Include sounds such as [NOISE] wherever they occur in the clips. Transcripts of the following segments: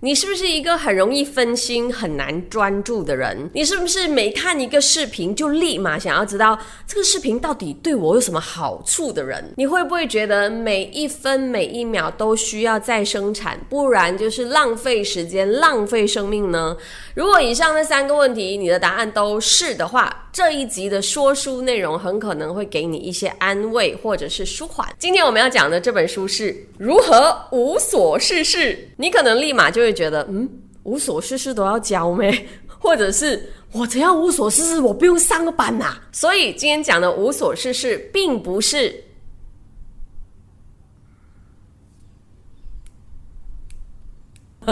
你是不是一个很容易分心、很难专注的人？你是不是每看一个视频就立马想要知道这个视频到底对我有什么好处的人？你会不会觉得每一分每一秒都需要再生产，不然就是浪费时间、浪费生命呢？如果以上那三个问题你的答案都是的话，这一集的说书内容很可能会给你一些安慰或者是舒缓。今天我们要讲的这本书是如何无所事事，你可能立马就会。觉得嗯，无所事事都要教咩？[LAUGHS] 或者是我只要无所事事，我不用上个班呐？所以今天讲的无所事事，并不是。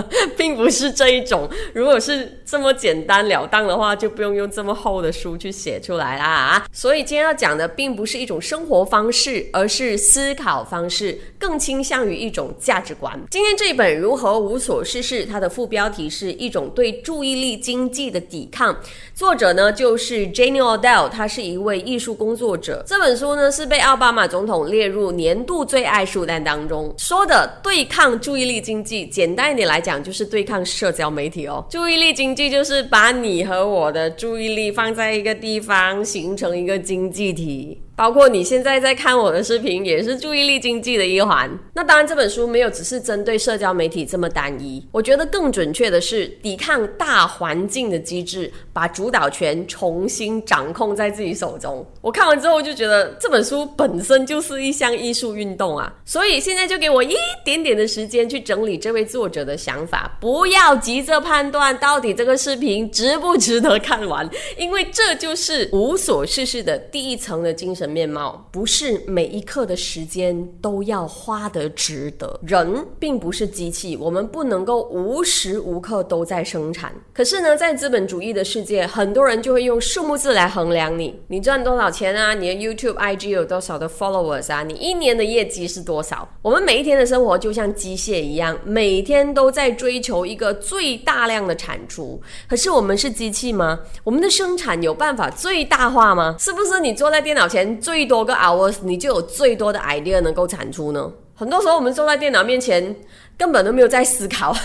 [LAUGHS] 并不是这一种，如果是这么简单了当的话，就不用用这么厚的书去写出来啦。所以今天要讲的，并不是一种生活方式，而是思考方式，更倾向于一种价值观。今天这一本《如何无所事事》，它的副标题是一种对注意力经济的抵抗。作者呢，就是 Jenny O'Dell，她是一位艺术工作者。这本书呢，是被奥巴马总统列入年度最爱书单当中。说的对抗注意力经济，简单一点来。讲就是对抗社交媒体哦，注意力经济就是把你和我的注意力放在一个地方，形成一个经济体。包括你现在在看我的视频，也是注意力经济的一环。那当然，这本书没有只是针对社交媒体这么单一。我觉得更准确的是，抵抗大环境的机制，把主导权重新掌控在自己手中。我看完之后就觉得这本书本身就是一项艺术运动啊！所以现在就给我一点点的时间去整理这位作者的想法，不要急着判断到底这个视频值不值得看完，因为这就是无所事事的第一层的精神。面貌不是每一刻的时间都要花得值得。人并不是机器，我们不能够无时无刻都在生产。可是呢，在资本主义的世界，很多人就会用数目字来衡量你：你赚多少钱啊？你的 YouTube、IG 有多少的 followers 啊？你一年的业绩是多少？我们每一天的生活就像机械一样，每天都在追求一个最大量的产出。可是我们是机器吗？我们的生产有办法最大化吗？是不是你坐在电脑前？最多个 hours，你就有最多的 idea 能够产出呢。很多时候，我们坐在电脑面前，根本都没有在思考。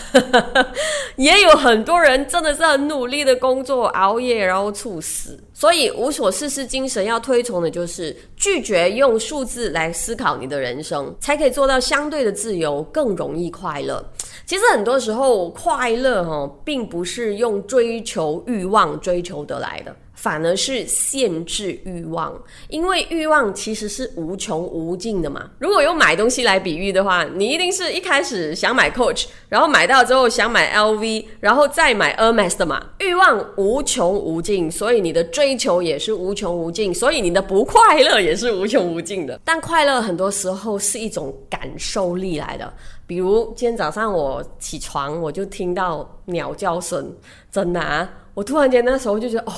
[LAUGHS] 也有很多人真的是很努力的工作，熬夜然后猝死。所以，无所事事精神要推崇的就是拒绝用数字来思考你的人生，才可以做到相对的自由，更容易快乐。其实很多时候，快乐哈，并不是用追求欲望追求得来的。反而是限制欲望，因为欲望其实是无穷无尽的嘛。如果用买东西来比喻的话，你一定是一开始想买 Coach，然后买到之后想买 LV，然后再买 Hermes 的嘛。欲望无穷无尽，所以你的追求也是无穷无尽，所以你的不快乐也是无穷无尽的。但快乐很多时候是一种感受力来的，比如今天早上我起床，我就听到鸟叫声，真的啊，我突然间那时候就觉得哦。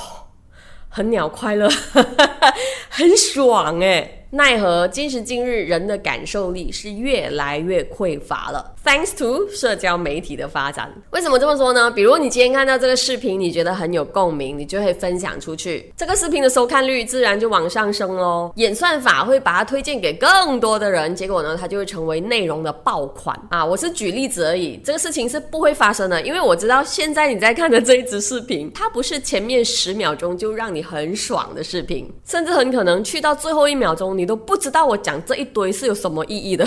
很鸟快乐，[LAUGHS] 很爽哎。奈何今时今日人的感受力是越来越匮乏了，thanks to 社交媒体的发展。为什么这么说呢？比如你今天看到这个视频，你觉得很有共鸣，你就会分享出去，这个视频的收看率自然就往上升喽。演算法会把它推荐给更多的人，结果呢，它就会成为内容的爆款啊！我是举例子而已，这个事情是不会发生的，因为我知道现在你在看的这一支视频，它不是前面十秒钟就让你很爽的视频，甚至很可能去到最后一秒钟你。你都不知道我讲这一堆是有什么意义的，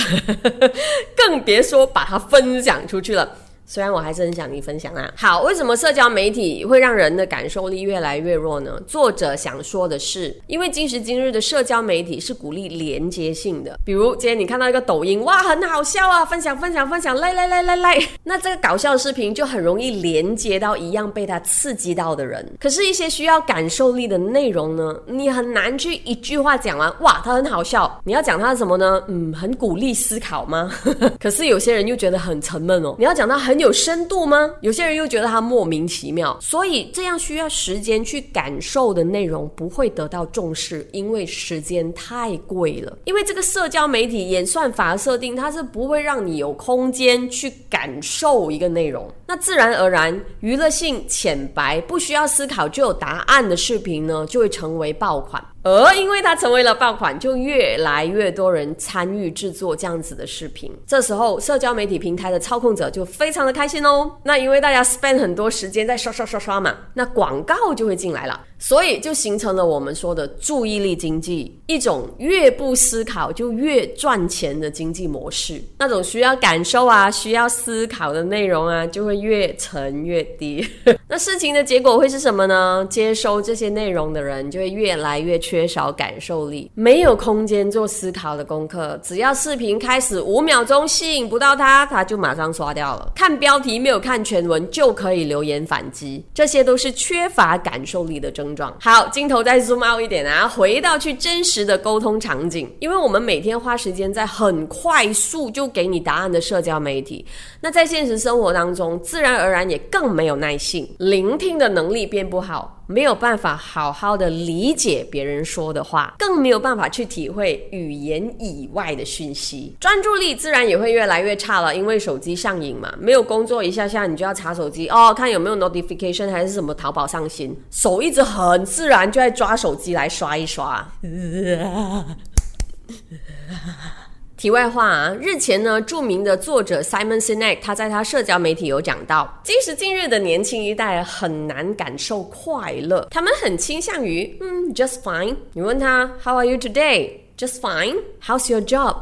[LAUGHS] 更别说把它分享出去了。虽然我还是很想你分享啊。好，为什么社交媒体会让人的感受力越来越弱呢？作者想说的是，因为今时今日的社交媒体是鼓励连接性的。比如今天你看到一个抖音，哇，很好笑啊，分享分享分享，来来来来来，那这个搞笑视频就很容易连接到一样被它刺激到的人。可是，一些需要感受力的内容呢，你很难去一句话讲完，哇，它很好笑。你要讲它什么呢？嗯，很鼓励思考吗？[LAUGHS] 可是有些人又觉得很沉闷哦。你要讲到很。很有深度吗？有些人又觉得它莫名其妙。所以这样需要时间去感受的内容不会得到重视，因为时间太贵了。因为这个社交媒体演算法设定，它是不会让你有空间去感受一个内容。那自然而然，娱乐性浅白、不需要思考就有答案的视频呢，就会成为爆款。而因为它成为了爆款，就越来越多人参与制作这样子的视频。这时候，社交媒体平台的操控者就非常的开心哦。那因为大家 spend 很多时间在刷刷刷刷嘛，那广告就会进来了，所以就形成了我们说的注意力经济，一种越不思考就越赚钱的经济模式。那种需要感受啊、需要思考的内容啊，就会越沉越低。[LAUGHS] 那事情的结果会是什么呢？接收这些内容的人就会越来越缺。少感受力，没有空间做思考的功课。只要视频开始五秒钟吸引不到他，他就马上刷掉了。看标题没有看全文就可以留言反击，这些都是缺乏感受力的症状。好，镜头再 zoom out 一点啊，回到去真实的沟通场景。因为我们每天花时间在很快速就给你答案的社交媒体，那在现实生活当中，自然而然也更没有耐性，聆听的能力变不好。没有办法好好的理解别人说的话，更没有办法去体会语言以外的讯息，专注力自然也会越来越差了。因为手机上瘾嘛，没有工作一下下，你就要查手机哦，看有没有 notification 还是什么淘宝上新，手一直很自然就在抓手机来刷一刷。题外话啊，日前呢，著名的作者 Simon Sinek 他在他社交媒体有讲到，今时今日的年轻一代很难感受快乐，他们很倾向于嗯，just fine。你问他 How are you today？Just fine。How's your job？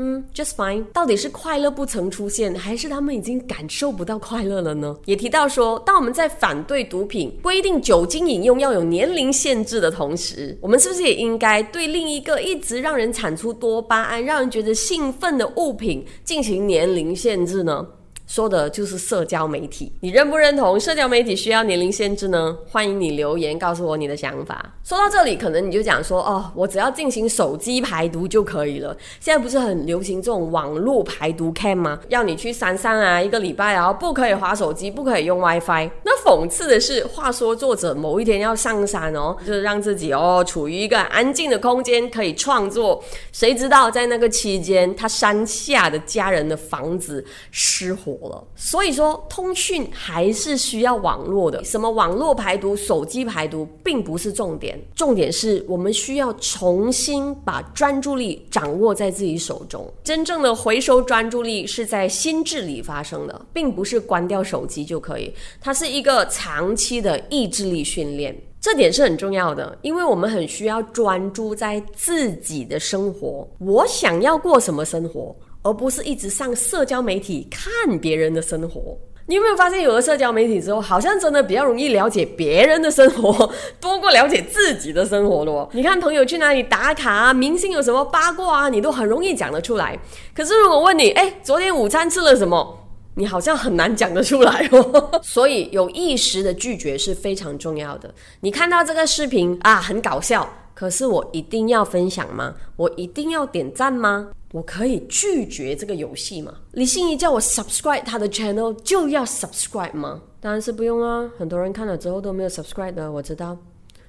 嗯，just fine。到底是快乐不曾出现，还是他们已经感受不到快乐了呢？也提到说，当我们在反对毒品、规定酒精饮用要有年龄限制的同时，我们是不是也应该对另一个一直让人产出多巴胺、让人觉得兴奋的物品进行年龄限制呢？说的就是社交媒体，你认不认同社交媒体需要年龄限制呢？欢迎你留言告诉我你的想法。说到这里，可能你就讲说，哦，我只要进行手机排毒就可以了。现在不是很流行这种网络排毒 cam 吗？要你去山上啊，一个礼拜然后不可以划手机，不可以用 WiFi。那讽刺的是，话说作者某一天要上山哦，就是让自己哦处于一个安静的空间可以创作。谁知道在那个期间，他山下的家人的房子失火。所以说，通讯还是需要网络的。什么网络排毒、手机排毒，并不是重点。重点是我们需要重新把专注力掌握在自己手中。真正的回收专注力是在心智里发生的，并不是关掉手机就可以。它是一个长期的意志力训练，这点是很重要的，因为我们很需要专注在自己的生活。我想要过什么生活？而不是一直上社交媒体看别人的生活。你有没有发现，有了社交媒体之后，好像真的比较容易了解别人的生活，[LAUGHS] 多过了解自己的生活了？你看朋友去哪里打卡啊，明星有什么八卦啊，你都很容易讲得出来。可是如果问你，哎，昨天午餐吃了什么？你好像很难讲得出来哦。[LAUGHS] 所以有意识的拒绝是非常重要的。你看到这个视频啊，很搞笑，可是我一定要分享吗？我一定要点赞吗？我可以拒绝这个游戏吗？李心怡叫我 subscribe 她的 channel 就要 subscribe 吗？当然是不用啊！很多人看了之后都没有 subscribe 的，我知道。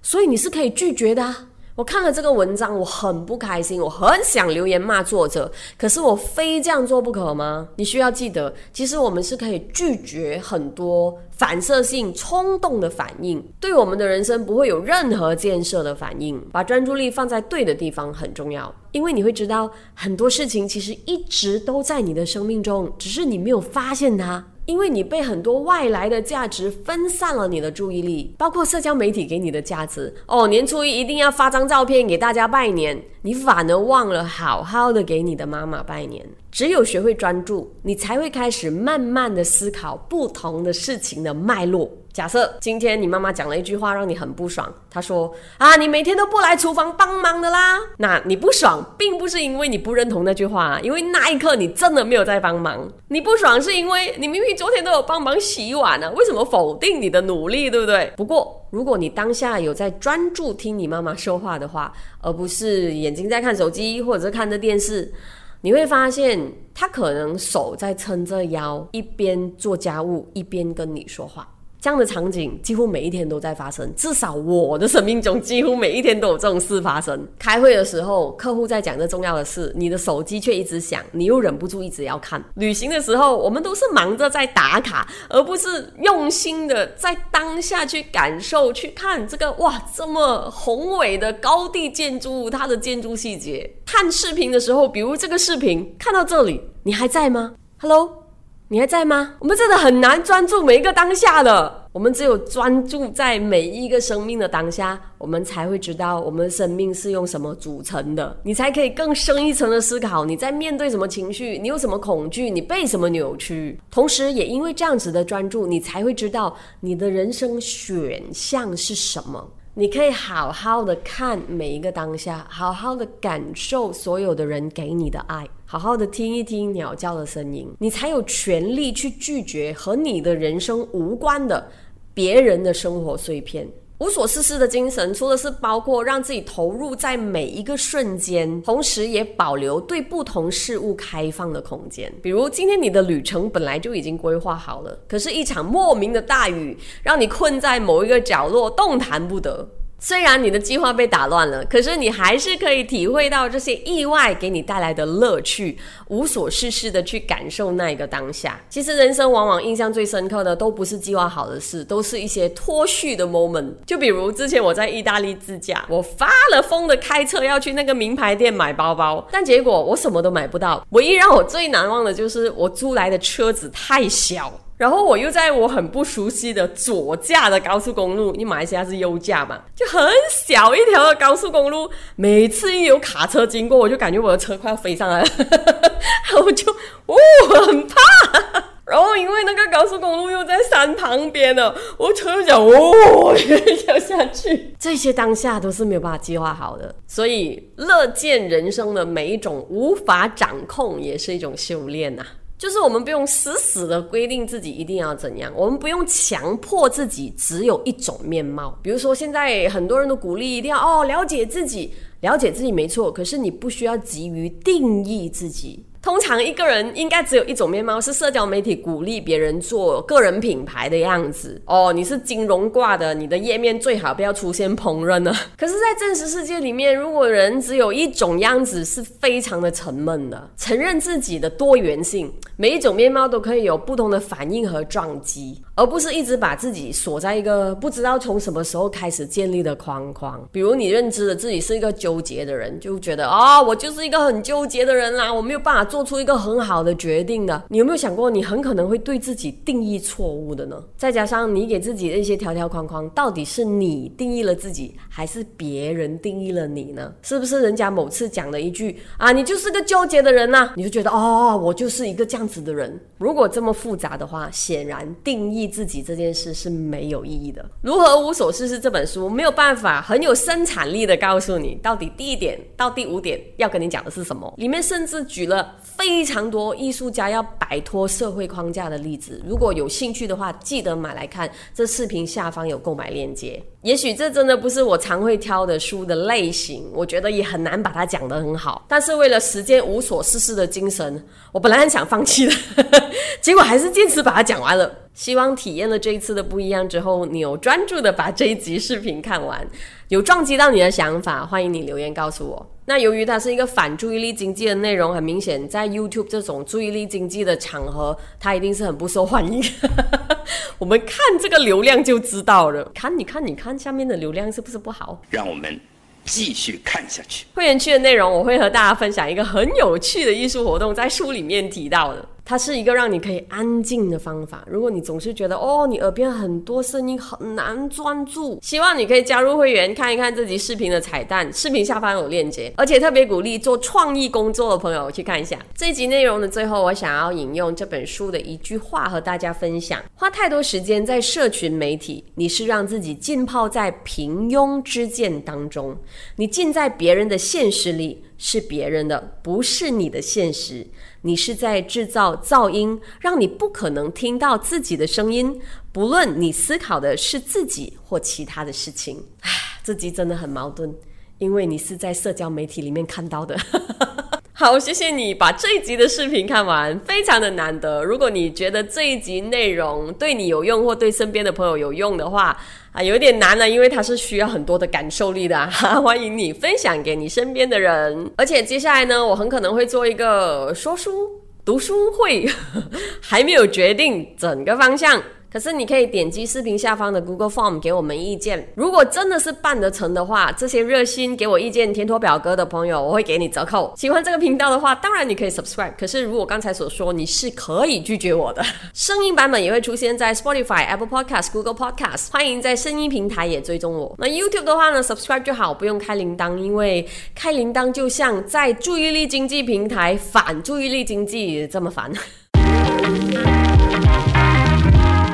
所以你是可以拒绝的。我看了这个文章，我很不开心，我很想留言骂作者，可是我非这样做不可吗？你需要记得，其实我们是可以拒绝很多反射性、冲动的反应，对我们的人生不会有任何建设的反应。把专注力放在对的地方很重要，因为你会知道很多事情其实一直都在你的生命中，只是你没有发现它。因为你被很多外来的价值分散了你的注意力，包括社交媒体给你的价值。哦，年初一一定要发张照片给大家拜年，你反而忘了好好的给你的妈妈拜年。只有学会专注，你才会开始慢慢的思考不同的事情的脉络。假设今天你妈妈讲了一句话让你很不爽，她说：“啊，你每天都不来厨房帮忙的啦。”那你不爽，并不是因为你不认同那句话，因为那一刻你真的没有在帮忙。你不爽是因为你明明昨天都有帮忙洗碗呢，为什么否定你的努力，对不对？不过如果你当下有在专注听你妈妈说话的话，而不是眼睛在看手机或者是看着电视。你会发现他可能手在撑着腰，一边做家务一边跟你说话。这样的场景几乎每一天都在发生，至少我的生命中几乎每一天都有这种事发生。开会的时候，客户在讲着重要的事，你的手机却一直响，你又忍不住一直要看。旅行的时候，我们都是忙着在打卡，而不是用心的在当下去感受、去看这个哇这么宏伟的高地建筑物，它的建筑细节。看视频的时候，比如这个视频看到这里，你还在吗？Hello。你还在吗？我们真的很难专注每一个当下的。我们只有专注在每一个生命的当下，我们才会知道我们的生命是用什么组成的。你才可以更深一层的思考，你在面对什么情绪，你有什么恐惧，你被什么扭曲。同时，也因为这样子的专注，你才会知道你的人生选项是什么。你可以好好的看每一个当下，好好的感受所有的人给你的爱，好好的听一听鸟叫的声音，你才有权利去拒绝和你的人生无关的别人的生活碎片。无所事事的精神，除了是包括让自己投入在每一个瞬间，同时也保留对不同事物开放的空间。比如，今天你的旅程本来就已经规划好了，可是，一场莫名的大雨让你困在某一个角落，动弹不得。虽然你的计划被打乱了，可是你还是可以体会到这些意外给你带来的乐趣，无所事事的去感受那一个当下。其实人生往往印象最深刻的都不是计划好的事，都是一些脱序的 moment。就比如之前我在意大利自驾，我发了疯的开车要去那个名牌店买包包，但结果我什么都买不到。唯一让我最难忘的就是我租来的车子太小。然后我又在我很不熟悉的左驾的高速公路，因为马来西亚是右驾嘛，就很小一条的高速公路，每次一有卡车经过，我就感觉我的车快要飞上来了，[LAUGHS] 我就哦很怕。然后因为那个高速公路又在山旁边呢，我车就讲哦要下去。这些当下都是没有办法计划好的，所以乐见人生的每一种无法掌控，也是一种修炼呐。就是我们不用死死的规定自己一定要怎样，我们不用强迫自己只有一种面貌。比如说，现在很多人都鼓励一定要哦了解自己，了解自己没错，可是你不需要急于定义自己。通常一个人应该只有一种面貌，是社交媒体鼓励别人做个人品牌的样子哦。你是金融挂的，你的页面最好不要出现烹饪呢。[LAUGHS] 可是，在真实世界里面，如果人只有一种样子，是非常的沉闷的。承认自己的多元性，每一种面貌都可以有不同的反应和撞击，而不是一直把自己锁在一个不知道从什么时候开始建立的框框。比如，你认知了自己是一个纠结的人，就觉得啊，我就是一个很纠结的人啦，我没有办法。做出一个很好的决定的，你有没有想过，你很可能会对自己定义错误的呢？再加上你给自己的一些条条框框，到底是你定义了自己，还是别人定义了你呢？是不是人家某次讲了一句啊，你就是个纠结的人呢？你就觉得哦，我就是一个这样子的人。如果这么复杂的话，显然定义自己这件事是没有意义的。如何无所事事这本书没有办法很有生产力的告诉你，到底第一点到第五点要跟你讲的是什么？里面甚至举了。非常多艺术家要摆脱社会框架的例子，如果有兴趣的话，记得买来看。这视频下方有购买链接。也许这真的不是我常会挑的书的类型，我觉得也很难把它讲得很好。但是为了时间无所事事的精神，我本来很想放弃的，结果还是坚持把它讲完了。希望体验了这一次的不一样之后，你有专注的把这一集视频看完，有撞击到你的想法，欢迎你留言告诉我。那由于它是一个反注意力经济的内容，很明显在 YouTube 这种注意力经济的场合，它一定是很不受欢迎。[LAUGHS] 我们看这个流量就知道了。看，你看，你看下面的流量是不是不好？让我们继续看下去。会员区的内容，我会和大家分享一个很有趣的艺术活动，在书里面提到的。它是一个让你可以安静的方法。如果你总是觉得哦，你耳边很多声音很难专注，希望你可以加入会员看一看这集视频的彩蛋，视频下方有链接。而且特别鼓励做创意工作的朋友去看一下这集内容的最后，我想要引用这本书的一句话和大家分享：花太多时间在社群媒体，你是让自己浸泡在平庸之见当中，你浸在别人的现实里。是别人的，不是你的现实。你是在制造噪音，让你不可能听到自己的声音。不论你思考的是自己或其他的事情，唉，这集真的很矛盾，因为你是在社交媒体里面看到的。[LAUGHS] 好，谢谢你把这一集的视频看完，非常的难得。如果你觉得这一集内容对你有用，或对身边的朋友有用的话，啊，有点难了，因为它是需要很多的感受力的。哈 [LAUGHS] 欢迎你分享给你身边的人。而且接下来呢，我很可能会做一个说书读书会，[LAUGHS] 还没有决定整个方向。可是你可以点击视频下方的 Google Form 给我们意见。如果真的是办得成的话，这些热心给我意见填妥表格的朋友，我会给你折扣。喜欢这个频道的话，当然你可以 subscribe。可是如果刚才所说，你是可以拒绝我的。[LAUGHS] 声音版本也会出现在 Spotify、Apple Podcast、Google Podcast。欢迎在声音平台也追踪我。那 YouTube 的话呢，subscribe 就好，不用开铃铛，因为开铃铛就像在注意力经济平台反注意力经济这么烦。